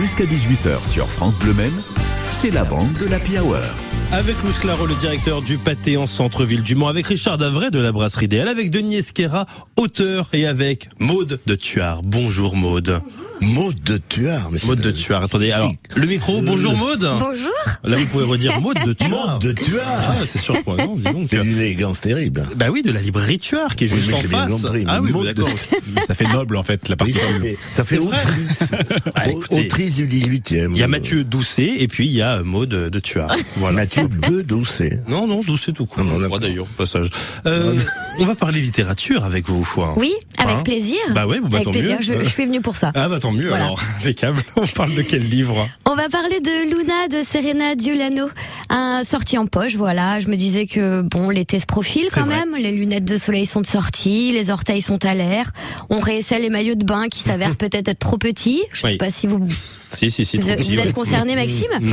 Jusqu'à 18h sur France Bleu Men, c'est la bande de l'Happy Hour. Avec Louis Claro, le directeur du pâté en centre-ville du Mans, avec Richard Davray de la brasserie idéale, avec Denis Esquera, auteur, et avec Maude de Tuard. Bonjour Maude. Maude de Tuard. mais Maude de Tuard. Attendez, alors, le micro, bonjour Maude. Bonjour. Là, vous pouvez redire Maude de Tuard. Maude de Tuard. Ah, c'est surprenant, dis donc. C'est d'une élégance terrible. Bah oui, de la librairie Tuard, qui est juste en face. compris, ah mais oui, Maude de- d'accord. Ça fait noble en fait la Oui, partie. ça fait, ça autrice. Ah, autrice du 18e. Il y a Mathieu Doucet et puis il y a Maude de Tuard. Voilà. Mathieu de Doucet. Non, non, Doucet tout court. Non, d'ailleurs, au passage. Euh, on va parler littérature avec vous, foi. Oui, avec Hein plaisir. Bah ouais, bah avec tant plaisir. mieux. Je, je suis venue pour ça. Ah bah tant mieux Voilà. alors, impeccable. On parle de quel livre On va parler de Luna de Serena Giuliano, un sorti en poche. Voilà, je me disais que bon, l'été se profile quand vrai. même. Les lunettes de soleil sont de sortie, les orteils sont à l'air. On réessaie les maillots de bain qui s'avèrent peut-être être trop petits. Je Oui. sais pas si vous Si, si, si. vous, vous êtes concerné, Maxime. Mm.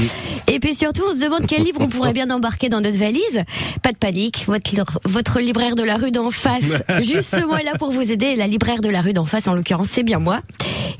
Et puis surtout, on se demande quel livre on pourrait bien embarquer dans notre valise. Pas de panique, votre, votre libraire de la rue d'en face, justement, est là pour vous aider. La libraire de la rue d'en face, en l'occurrence, c'est bien moi.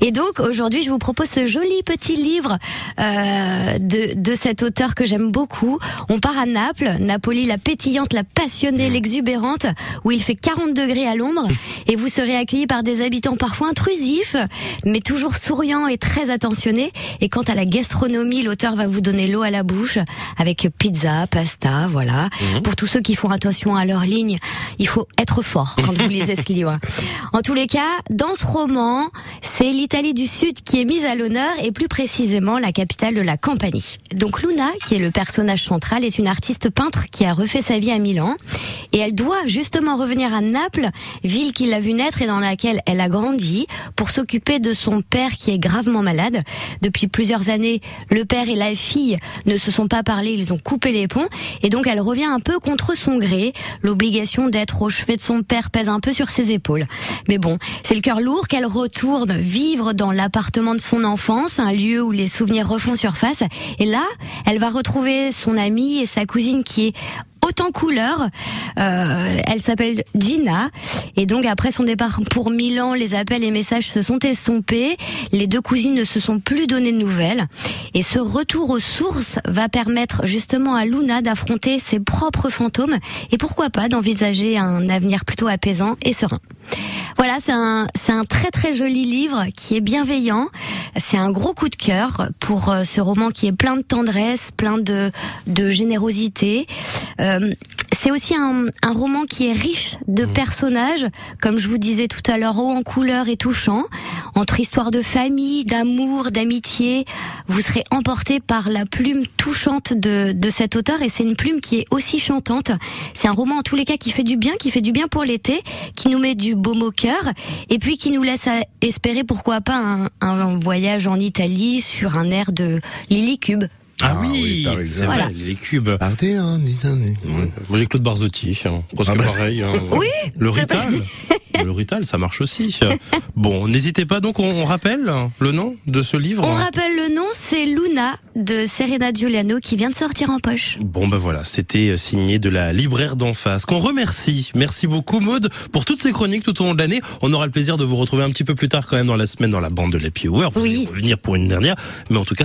Et donc, aujourd'hui, je vous propose ce joli petit livre euh, de, de cet auteur que j'aime beaucoup. On part à Naples, Napoli, la pétillante, la passionnée, l'exubérante, où il fait 40 degrés à l'ombre, et vous serez accueillis par des habitants parfois intrusifs, mais toujours souriants et très attentionnés. Et quant à la gastronomie, l'auteur va vous donner l'eau à la bouche, avec pizza, pasta, voilà. Pour tous ceux qui font attention à leur ligne, il faut être fort quand vous lisez ce livre. En tous les cas, dans ce roman, c'est l'Italie du Sud qui est mise à l'honneur et plus précisément la capitale de la Campanie. Donc Luna, qui est le personnage central, est une artiste peintre qui a refait sa vie à Milan et elle doit justement revenir à Naples, ville qui l'a vue naître et dans laquelle elle a grandi, pour s'occuper de son père qui est gravement malade. Depuis plusieurs années, le père et la fille ne se sont pas parlé, ils ont coupé les ponts et donc elle revient un peu contre son gré. L'obligation d'être au chevet de son père pèse un peu sur ses épaules. Mais bon, c'est le cœur lourd qu'elle retourne vivre dans l'appartement de son enfance, un lieu où les souvenirs refont surface. Et là, elle va retrouver son amie et sa cousine qui est autant couleur. Euh, elle s'appelle Gina. Et donc après son départ pour Milan, les appels et messages se sont estompés. Les deux cousines ne se sont plus donné de nouvelles. Et ce retour aux sources va permettre justement à Luna d'affronter ses propres fantômes et pourquoi pas d'envisager un avenir plutôt apaisant et serein. Voilà, c'est un, c'est un très très joli livre qui est bienveillant. C'est un gros coup de cœur pour euh, ce roman qui est plein de tendresse, plein de, de générosité. Euh, c'est aussi un, un roman qui est riche de personnages, comme je vous disais tout à l'heure, haut en couleur et touchant, entre histoires de famille, d'amour, d'amitié. Vous serez emporté par la plume touchante de, de cet auteur et c'est une plume qui est aussi chantante. C'est un roman en tous les cas qui fait du bien, qui fait du bien pour l'été, qui nous met du baume au cœur et puis qui nous laisse à espérer pourquoi pas un, un voyage en Italie sur un air de Lily Cube. Ah, Ah oui, oui, Voilà. les cubes. En Italie. Moi j'ai Claude Barzotti, hein, presque Ah bah. pareil. hein. Oui, Le Rital. Le Rital, ça marche aussi. Bon, n'hésitez pas donc, on, on rappelle le nom de ce livre. On rappelle le nom, c'est Luna de Serena Giuliano qui vient de sortir en poche. Bon ben voilà, c'était signé de la libraire d'en face. Qu'on remercie. Merci beaucoup Maude pour toutes ces chroniques tout au long de l'année. On aura le plaisir de vous retrouver un petit peu plus tard quand même dans la semaine dans la bande de l'Happy Hour. Vous Oui. revenir pour une dernière, mais en tout cas